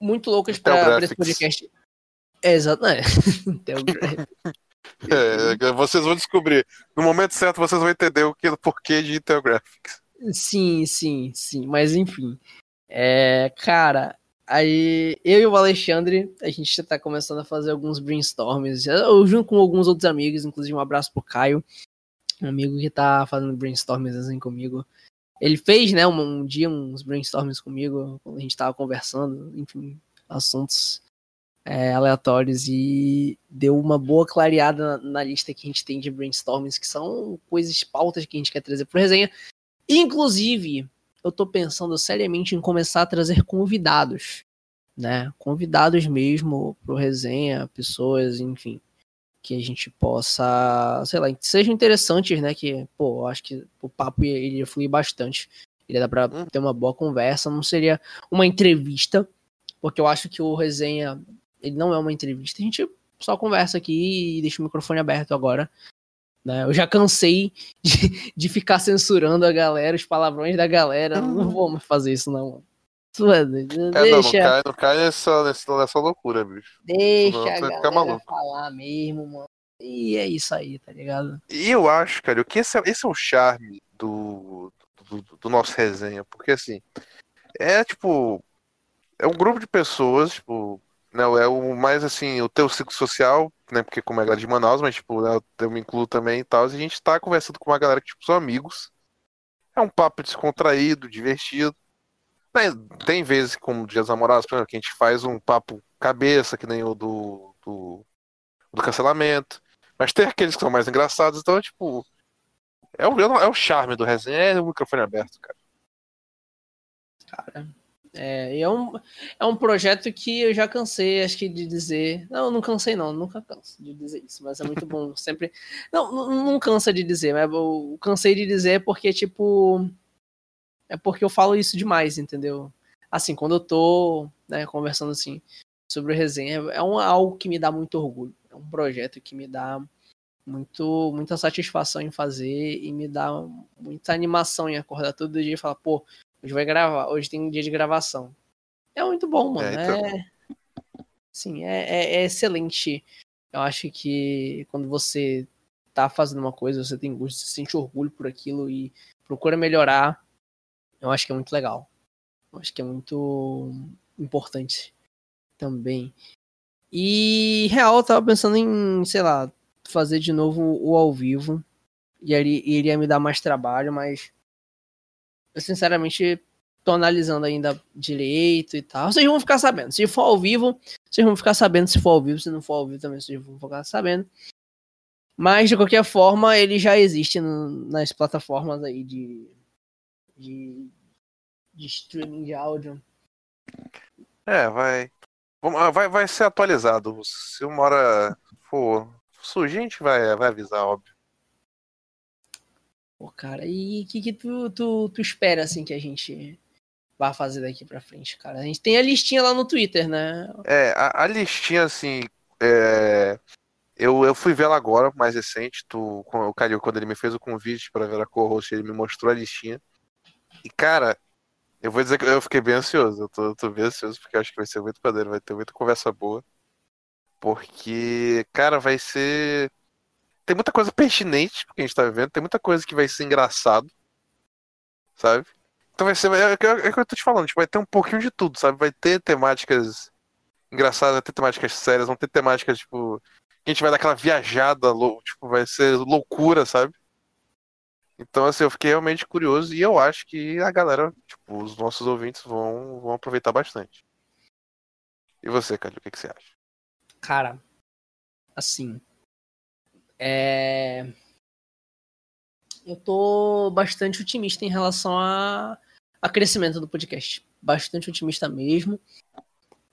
Muito loucas pra, pra esse podcast. É, exato, é. é, vocês vão descobrir. No momento certo, vocês vão entender o, que, o porquê de Intel Graphics. Sim, sim, sim. Mas enfim. É, cara, Aí eu e o Alexandre, a gente tá começando a fazer alguns brainstorms, eu junto com alguns outros amigos, inclusive um abraço pro Caio, um amigo que tá fazendo brainstorms assim comigo. Ele fez, né, um, um dia uns brainstorms comigo, quando a gente tava conversando, enfim, assuntos é, aleatórios e deu uma boa clareada na, na, lista que a gente tem de brainstorms, que são coisas, pautas que a gente quer trazer pro resenha. Inclusive, eu tô pensando seriamente em começar a trazer convidados, né? Convidados mesmo pro resenha, pessoas, enfim, que a gente possa, sei lá, que sejam interessantes, né? Que, pô, eu acho que o papo iria fluir bastante. Iria dar pra hum. ter uma boa conversa, não seria uma entrevista, porque eu acho que o resenha, ele não é uma entrevista, a gente só conversa aqui e deixa o microfone aberto agora né? Eu já cansei de, de ficar censurando a galera, os palavrões da galera. Não uhum. vou mais fazer isso, não. Mano. É, deixa... não, não cai, não cai nessa, nessa, nessa loucura, bicho. Deixa não, a galera falar mesmo, mano. E é isso aí, tá ligado? E eu acho, cara, que esse é, esse é o charme do, do, do nosso resenha, porque assim, é tipo, é um grupo de pessoas, tipo, não, é o mais assim, o teu ciclo social, né? Porque como é galera de Manaus, mas tipo, né, eu me incluo também e tal. E a gente tá conversando com uma galera que, tipo, são amigos. É um papo descontraído, divertido. Tem vezes, como Dias Namorados, por exemplo, que a gente faz um papo cabeça, que nem o do, do, do cancelamento. Mas tem aqueles que são mais engraçados, então, tipo. É o, é o charme do resenha, é o microfone aberto, cara. Cara, é, é, um, é um projeto que eu já cansei, acho que, de dizer. Não, não cansei, não, nunca canso de dizer isso, mas é muito bom. Sempre. Não, não, não cansa de dizer, mas eu cansei de dizer porque, tipo. É porque eu falo isso demais, entendeu? Assim, quando eu tô né, conversando assim sobre o resenha, é um, algo que me dá muito orgulho. É um projeto que me dá muito, muita satisfação em fazer e me dá muita animação em acordar todo dia e falar, pô, Hoje vai gravar, hoje tem um dia de gravação. É muito bom, mano. É, então... é... Sim, é, é, é, excelente. Eu acho que quando você tá fazendo uma coisa, você tem gosto, você sente orgulho por aquilo e procura melhorar. Eu acho que é muito legal. Eu acho que é muito importante também. E real, eu tava pensando em, sei lá, fazer de novo o ao vivo. E ele iria me dar mais trabalho, mas eu sinceramente tô analisando ainda direito e tal. Vocês vão ficar sabendo. Se for ao vivo, vocês vão ficar sabendo se for ao vivo. Se não for ao vivo também, vocês vão ficar sabendo. Mas, de qualquer forma, ele já existe no, nas plataformas aí de, de, de streaming de áudio. É, vai. Ah, vai, vai ser atualizado. Se uma hora for surgir, a gente vai, vai avisar, óbvio. Pô, cara, e o que, que tu, tu, tu espera, assim, que a gente vá fazer daqui pra frente, cara? A gente tem a listinha lá no Twitter, né? É, a, a listinha, assim, é... eu, eu fui ver ela agora, mais recente, tu, o Calil, quando ele me fez o convite para ver a co-host, ele me mostrou a listinha. E, cara, eu vou dizer que eu fiquei bem ansioso, eu tô, tô bem ansioso, porque acho que vai ser muito maneiro, vai ter muita conversa boa. Porque, cara, vai ser tem muita coisa pertinente porque a gente tá vivendo, tem muita coisa que vai ser engraçado, sabe? Então vai ser. É, é, é o que eu tô te falando, tipo, vai ter um pouquinho de tudo, sabe? Vai ter temáticas engraçadas, vai ter temáticas sérias, vão ter temáticas, tipo. Que a gente vai dar aquela viajada, tipo, vai ser loucura, sabe? Então, assim, eu fiquei realmente curioso e eu acho que a galera, tipo, os nossos ouvintes vão, vão aproveitar bastante. E você, Cádio, o que, que você acha? Cara, assim, é... Eu tô bastante otimista em relação a, a crescimento do podcast. Bastante otimista mesmo.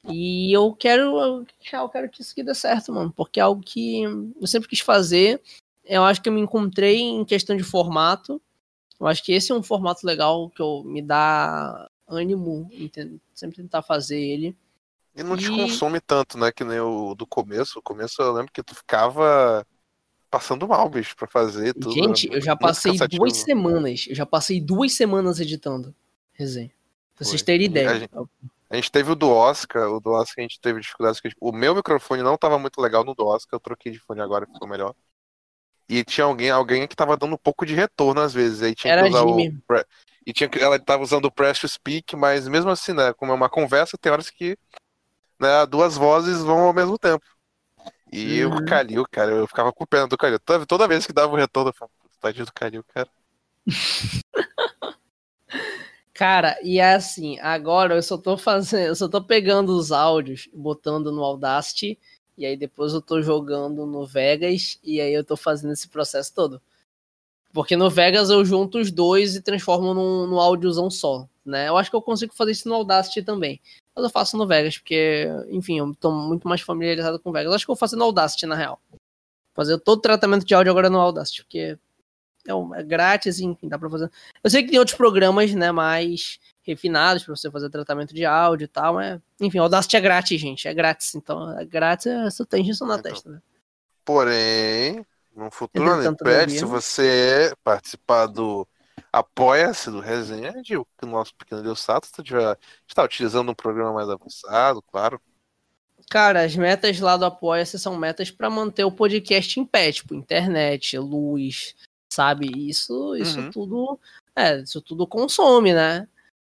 E eu quero, eu quero que isso aqui dê certo, mano. Porque é algo que eu sempre quis fazer. Eu acho que eu me encontrei em questão de formato. Eu acho que esse é um formato legal que eu, me dá ânimo em sempre tentar fazer ele. E não te E- consome tanto, né? Que nem o do começo. O começo eu lembro que tu ficava passando mal, bicho, pra fazer tudo. Gente, era eu já passei cansativo. duas semanas. Eu já passei duas semanas editando resenha. Pra vocês terem A ideia. gente- A gente teve o do Oscar, o do Oscar a gente teve dificuldades, porque tipo, o meu microfone não tava muito legal no do Oscar, eu troquei de fone agora, ficou melhor. E tinha alguém, alguém que tava dando um pouco de retorno às vezes, aí tinha Era que usar Jimmy. o e tinha que ela tava usando o press to speak, mas mesmo assim, né, como é uma conversa, tem horas que né, duas vozes vão ao mesmo tempo. E Uhum. o Calil, cara, eu ficava com pena do Calil. Toda, toda vez que dava o retorno, eu falava, tadinho do Calil, cara. Cara, e é assim, agora eu só tô fazendo, eu só tô pegando os áudios, botando no Audacity, e aí depois eu tô jogando no Vegas, e aí eu tô fazendo esse processo todo. Porque no Vegas eu junto os dois e transformo num, num áudiozão só, né? Eu acho que eu consigo fazer isso no Audacity também. Mas eu faço no Vegas, porque, enfim, eu tô muito mais familiarizado com o Vegas. Acho que eu vou fazer no Audacity, na real. Fazer todo o tratamento de áudio agora no Audacity, porque é, um- é grátis, enfim, dá pra fazer. Eu sei que tem outros programas, né, mais refinados pra você fazer tratamento de áudio e tal, mas, enfim, o Audacity é grátis, gente, é grátis, então é grátis, é só tem injeção na Então. testa, né? Porém, no futuro não impede, se você participar do Apoia-se do Resenha, de o nosso pequeno Deus Sato, está utilizando um programa mais avançado, claro. Cara, as metas lá do Apoia-se são metas pra manter o podcast em pé, tipo, internet, luz, sabe? Isso, isso Uhum. tudo, é, isso tudo consome, né?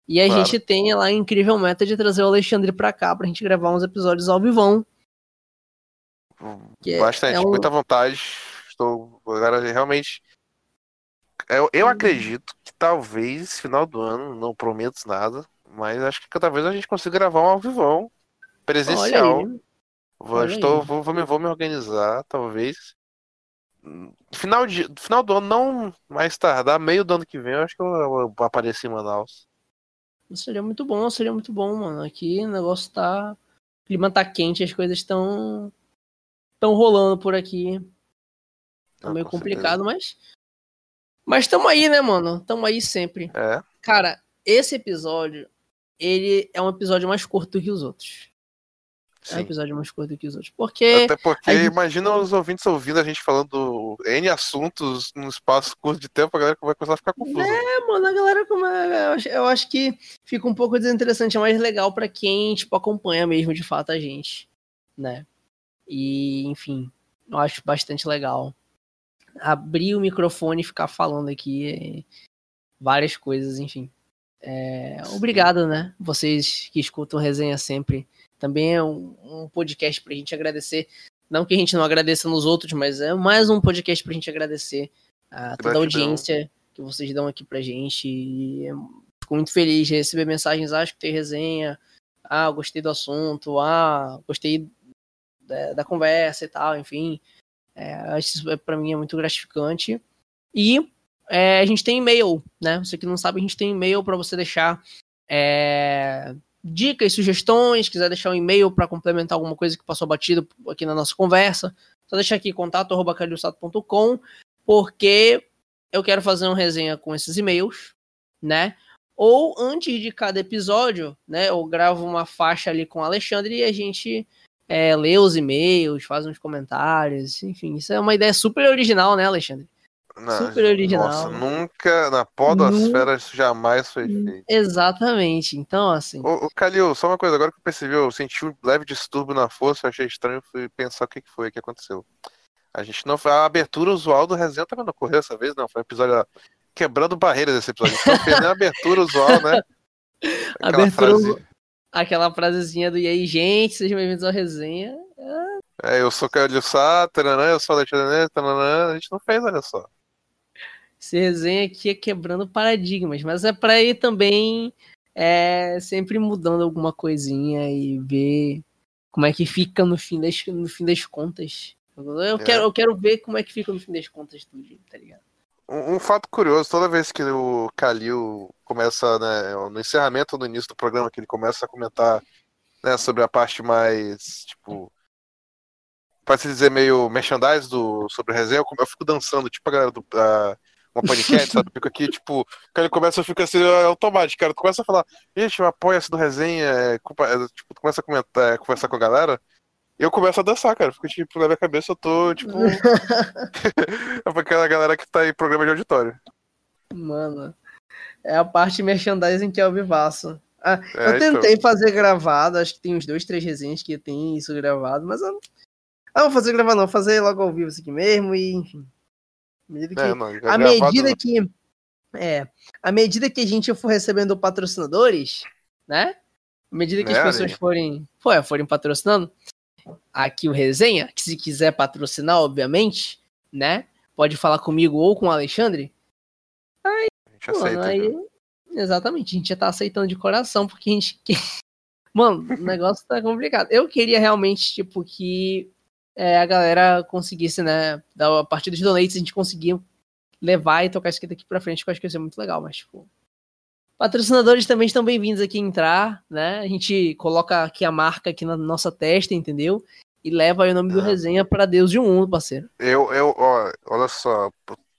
E a Claro. gente tem lá a incrível meta de trazer o Alexandre pra cá pra gente gravar uns episódios ao vivão. Que é- Bastante, é um- muita vontade. Estou agora realmente. Eu, eu Hum. acredito que talvez final do ano, não prometo nada, mas acho que talvez a gente consiga gravar um ao vivão presencial. Vou, estou, vou, vou, me, vou me organizar, talvez. Final, de, final do ano, não mais tardar, meio do ano que vem, eu acho que eu, eu vou aparecer em Manaus. Seria muito bom, seria muito bom, mano. Aqui o negócio tá. O clima tá quente, as coisas estão. estão rolando por aqui. Tá Ah, meio com complicado, mas. Mas tamo aí, né, mano? Tamo aí sempre. É, Cara, esse episódio, ele é um episódio mais curto que os outros. É um sim. episódio mais curto que os outros. Porque. Até porque gente- imagina os ouvintes ouvindo a gente falando N assuntos num espaço curto de tempo, a galera vai começar a ficar confusa. É, mano, a galera como eu, acho, que fica um pouco desinteressante, é mais legal pra quem, tipo, acompanha mesmo de fato a gente, né? E, enfim, eu acho bastante legal. Abrir o microfone e ficar falando aqui várias coisas, enfim. É, obrigado, né? Vocês que escutam resenha sempre. Também é um, um podcast pra gente agradecer. Não que a gente não agradeça nos outros, mas é mais um podcast pra gente agradecer a toda a audiência que vocês dão aqui pra gente. E fico muito feliz de receber mensagens. Acho que tem resenha. Ah, gostei do assunto. Ah, gostei da, da conversa e tal. Enfim, é, isso é- pra mim é muito gratificante. E é, a gente tem e-mail, né? Você que não sabe, a gente tem e-mail para você deixar é, dicas, sugestões. Quiser deixar um e-mail para complementar alguma coisa que passou batido aqui na nossa conversa, só deixar aqui contato@calilsato.com, porque eu quero fazer uma resenha com esses e-mails, né? Ou antes de cada episódio, né? Eu gravo uma faixa ali com o Alexandre e a gente é, lê os e-mails, faz uns comentários, enfim, isso é uma ideia super original, né, Alexandre? Não, Super original. Nossa, nunca na podosfera isso jamais foi feito. Exatamente. Então, assim, Ô, ô Calil, só uma coisa, agora que eu percebi, eu senti um leve distúrbio na força, eu achei estranho, fui pensar o que foi, o que aconteceu. A gente não a abertura usual do resenha também não ocorreu dessa vez, não. Foi um episódio quebrando barreiras esse episódio. A gente não fez nem a abertura usual, né? Aquela Abertura frase. Aquela frasezinha do E aí, gente, sejam bem-vindos ao resenha. É, eu sou Calil Sá, taranã, eu sou Alexandre, taranã, a gente não fez, olha só. Esse resenha aqui é quebrando paradigmas, mas é pra ir também é, sempre mudando alguma coisinha e ver como é que fica no fim das, no fim das contas. Eu É. quero, eu quero ver como é que fica no fim das contas tudo, tá ligado? Um, um fato curioso, toda vez que o Kalil começa, né, no encerramento ou no início do programa, que ele começa a comentar né, sobre a parte mais, tipo, para se dizer meio merchandise do, sobre a resenha, eu, eu fico dançando, tipo a galera do a- uma paniquete, sabe? Fico aqui, tipo, quando ele começa, eu fico assim, é automático, cara. Tu começa a falar, gente, apoia-se do resenha, é, culpa- é, tipo, tu começa a comentar, é, conversar com a galera. Eu começo a dançar, cara. Fico, tipo, na minha cabeça eu tô, tipo. é pra aquela galera que tá em programa de auditório. Mano, é a parte merchandising que é o vivaço. Ah, É, eu tentei fazer gravado, acho que tem uns dois, três resenhas que tem isso gravado, mas eu não. Ah, não vou fazer gravado, não, vou fazer logo ao vivo isso aqui mesmo e, enfim. À medida que, É, não, à gravado medida não. que. É, à medida que a gente for recebendo patrocinadores, né? À medida que as pessoas amigo? forem, pô, forem patrocinando, aqui o resenha, que se quiser patrocinar, obviamente, né? Pode falar comigo ou com o Alexandre. A gente Mano, aceita. aí- viu? Exatamente, a gente já tá aceitando de coração, porque a gente. Mano, o negócio tá complicado. Eu queria realmente, tipo, que é, a galera conseguisse, né? da- A partir dos donates, a gente conseguia levar e tocar isso aqui daqui pra frente, que eu acho que ia ser muito legal, mas, tipo. Patrocinadores também estão bem-vindos aqui a entrar, né? A gente coloca aqui a marca aqui na nossa testa, entendeu? E leva aí o nome do Ah. resenha pra Deus de um mundo, parceiro. Eu, eu, ó, olha só.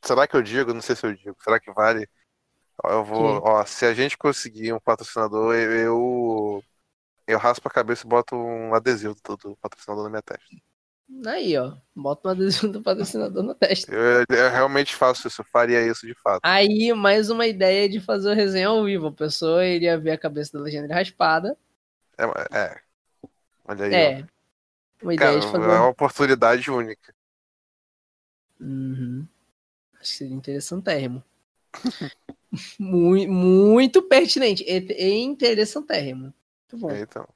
Será que eu digo? Não sei se eu digo. Será que vale? Eu vou, ó, se a gente conseguir um patrocinador, eu eu raspo a cabeça e boto um adesivo do, do patrocinador na minha testa. Aí, ó. Bota um adesivo do patrocinador na testa. Eu, eu realmente faço isso, eu faria isso de fato. Aí, mais uma ideia de fazer o resenha ao vivo. A pessoa iria ver a cabeça da legenda raspada. É, é. Olha aí, ó. É. Uma ideia Cara, de é fazer. uma oportunidade única. Uhum. Acho que seria interessantérrimo. muito, muito pertinente. E, e interessantérrimo. Muito bom. É, então.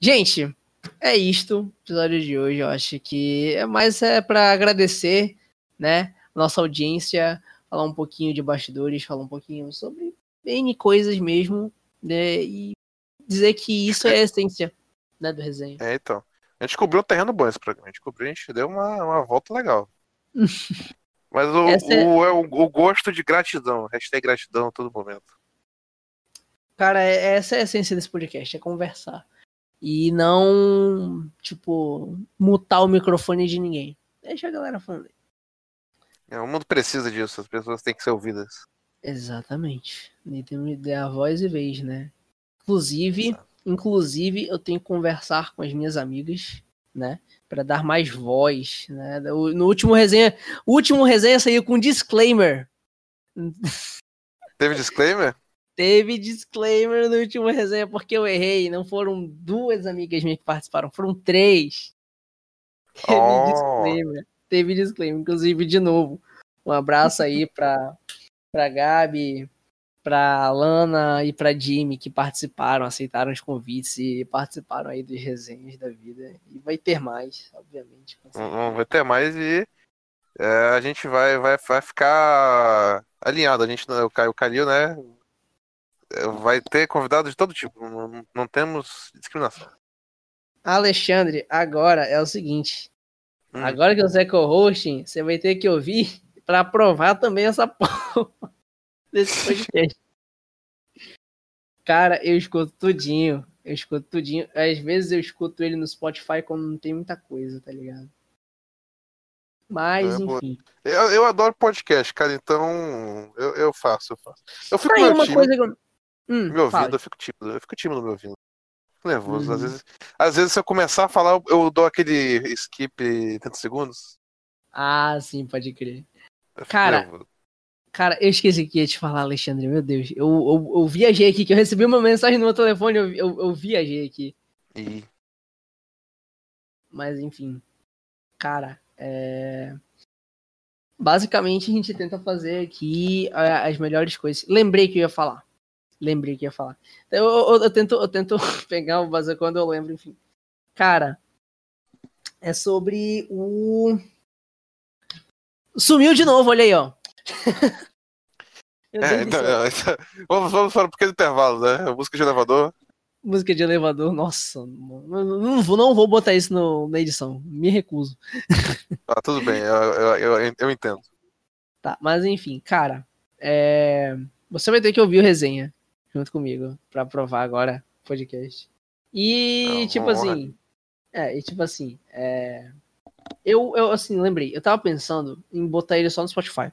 Gente, é isto. O episódio de hoje. Eu acho que é mais é para agradecer, né? Nossa audiência, falar um pouquinho de bastidores, falar um pouquinho sobre N coisas mesmo, né? E dizer que isso é a essência, né, do resenha. É, então. A gente cobriu um terreno bom esse programa. A gente cobriu, a gente deu uma, uma volta legal. Mas o, é- o, é o, o gosto de gratidão. Hashtag gratidão a todo momento. Cara, é- essa é a essência desse podcast, é conversar. E não, tipo, mutar o microfone de ninguém. Deixa a galera falando. aí. É, o mundo precisa disso, as pessoas têm que ser ouvidas. Exatamente. E tem que a voz e vez, né? Inclusive, Exato. inclusive, eu tenho que conversar com as minhas amigas, né? Pra dar mais voz, né? No último resenha, o último resenha saiu com disclaimer. Teve disclaimer? Teve disclaimer no último resenha porque eu errei. Não foram duas amigas minhas que participaram, foram três. Teve Oh. disclaimer. Teve disclaimer. Inclusive, de novo, um abraço aí pra, pra Gabi, pra Lana e pra Jimmy que participaram, aceitaram os convites e participaram aí dos resenhas da vida. E vai ter mais, obviamente. vai ter mais e é, a gente vai, vai, vai ficar alinhado. A gente, o Caio Calil, né? Vai ter convidados de todo tipo. Não, não- temos discriminação. Alexandre, agora é o seguinte. Hum. Agora que você é co-hosting, você vai ter que ouvir pra aprovar também essa porra desse podcast. Cara, eu escuto tudinho. Eu escuto tudinho. Às vezes eu escuto ele no Spotify quando não tem muita coisa, tá ligado? Mas, É, enfim. Eu, eu adoro podcast, cara, então eu, eu faço, eu faço. Eu fico Tá aí uma coisa que eu. Hum, me ouvindo, fala. eu fico tímido, eu fico tímido me ouvindo. Fico nervoso. Às Uhum. vezes, às vezes, se eu começar a falar, eu, dou aquele skip 30 segundos. Ah, sim, pode crer. Cara, nervoso. Cara, eu esqueci que ia te falar, Alexandre. Meu Deus. Eu, eu, eu viajei aqui, que eu recebi uma mensagem no meu telefone, eu, eu, eu viajei aqui. E Mas enfim. Cara, é. Basicamente a gente tenta fazer aqui a- as melhores coisas. Lembrei que eu ia falar. Lembrei que ia falar. Eu, eu, eu tento, eu tento pegar o base quando eu lembro, enfim. Cara, é sobre o. Sumiu de novo, olha aí, ó. É, então, céu. vamos, vamos para um pequeno intervalo, né? Música de elevador. Música de elevador, nossa, não vou, não vou botar isso no- na edição, me recuso. Ah, tudo bem, eu, eu, eu, eu entendo. Tá, mas enfim, cara, é, você vai ter que ouvir o resenha junto comigo pra provar agora o podcast. E Não, tipo honra. assim, é, e tipo assim, é, eu, eu assim, lembrei, eu tava pensando em botar ele só no Spotify.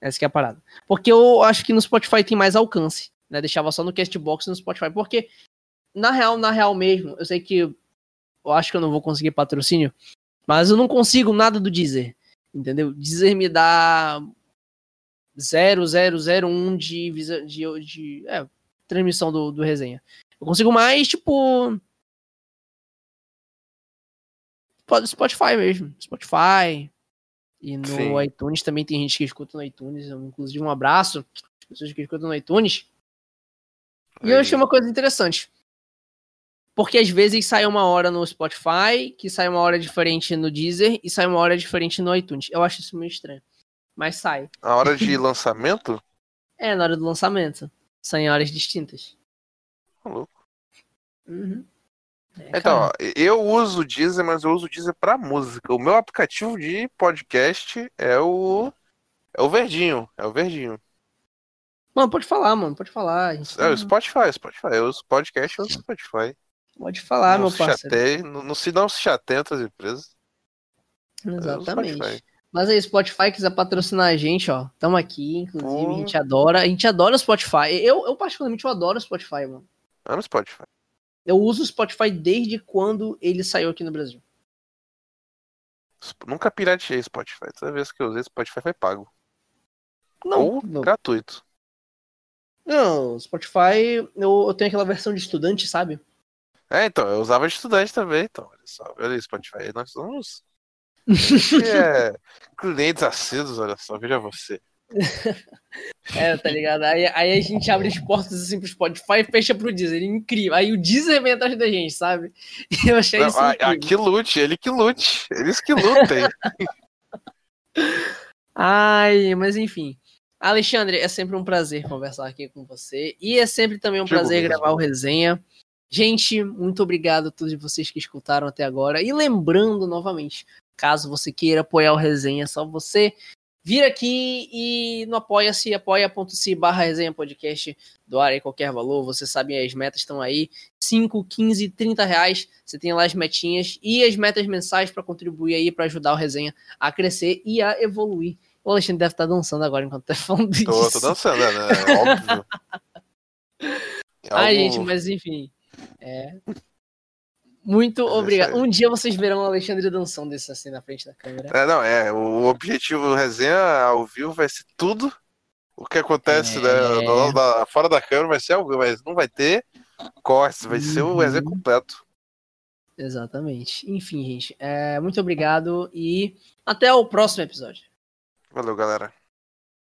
Essa que é a parada. Porque eu acho que no Spotify tem mais alcance, né? Deixava só no Castbox e no Spotify. Porque, na real, na real mesmo, eu sei que eu acho que eu não vou conseguir patrocínio, mas eu não consigo nada do Deezer. Entendeu? Deezer me dá 0001 de, de, de, de é, transmissão do, do resenha. Eu consigo mais, tipo. Spotify mesmo. Spotify. E no Sim. iTunes também tem gente que escuta no iTunes. Inclusive, um abraço às pessoas que escutam no iTunes. E eu achei uma coisa interessante. Porque às vezes sai uma hora no Spotify, que sai uma hora diferente no Deezer e sai uma hora diferente no iTunes. Eu acho isso meio estranho. Mas sai. A hora de lançamento? é, na hora do lançamento. São em horas distintas. Louco. Uhum. É, então, ó, eu uso o Deezer, mas eu uso o Deezer pra música. O meu aplicativo de podcast é o. É o verdinho. É o verdinho. Mano, pode falar, mano. Pode falar. É o Spotify, Spotify. Eu uso podcast, eu uso Spotify. Pode falar, não meu parceiro. Chateie, não, não se não se chateia as empresas. Exatamente. Mas aí, Spotify quiser patrocinar a gente, ó. Tamo aqui, inclusive, a gente adora. A gente adora o Spotify. Eu, eu particularmente, eu adoro o Spotify, mano. Amo Spotify. Eu uso o Spotify desde quando ele saiu aqui no Brasil. Nunca pirateei Spotify. Toda vez que eu usei Spotify foi pago. Não, Ou não. gratuito. Não, Spotify, eu, eu tenho aquela versão de estudante, sabe? É, então, eu usava de estudante também. Então, olha só, olha aí, Spotify. Nós somos. É, clientes assíduos, olha só, veja você. é, tá ligado? Aí, aí, a gente abre as portas assim pro Spotify e fecha pro Deezer. Incrível. Aí o Deezer vem atrás da gente, sabe? Eu achei Não, isso. Ah, ah, que lute, ele que lute. Eles que lutem. Ai, mas enfim. Alexandre, é sempre um prazer conversar aqui com você. E é sempre também um prazer mesmo. gravar o resenha. Gente, muito obrigado a todos vocês que escutaram até agora. E lembrando novamente, caso você queira apoiar o resenha, é só você vir aqui e no apoia-se, apoia.se barra resenha podcast, doar aí qualquer valor, você sabe, as metas estão aí, 5, 15, 30 reais, você tem lá as metinhas e as metas mensais para contribuir aí, para ajudar o resenha a crescer e a evoluir. O Alexandre deve estar dançando agora enquanto tá falando isso. Tô, tô dançando, né? Óbvio. É Ai, gente, mas enfim. É. Muito mas obrigado. Um dia vocês verão o Alexandre dançando isso assim na frente da câmera. É, não, é. O objetivo do resenha ao vivo vai ser tudo. O que acontece é... né, no, na, fora da câmera vai ser algo, mas não vai ter cortes, vai uhum. ser o resenha completo. Exatamente. Enfim, gente. É, muito obrigado e até o próximo episódio. Valeu, galera.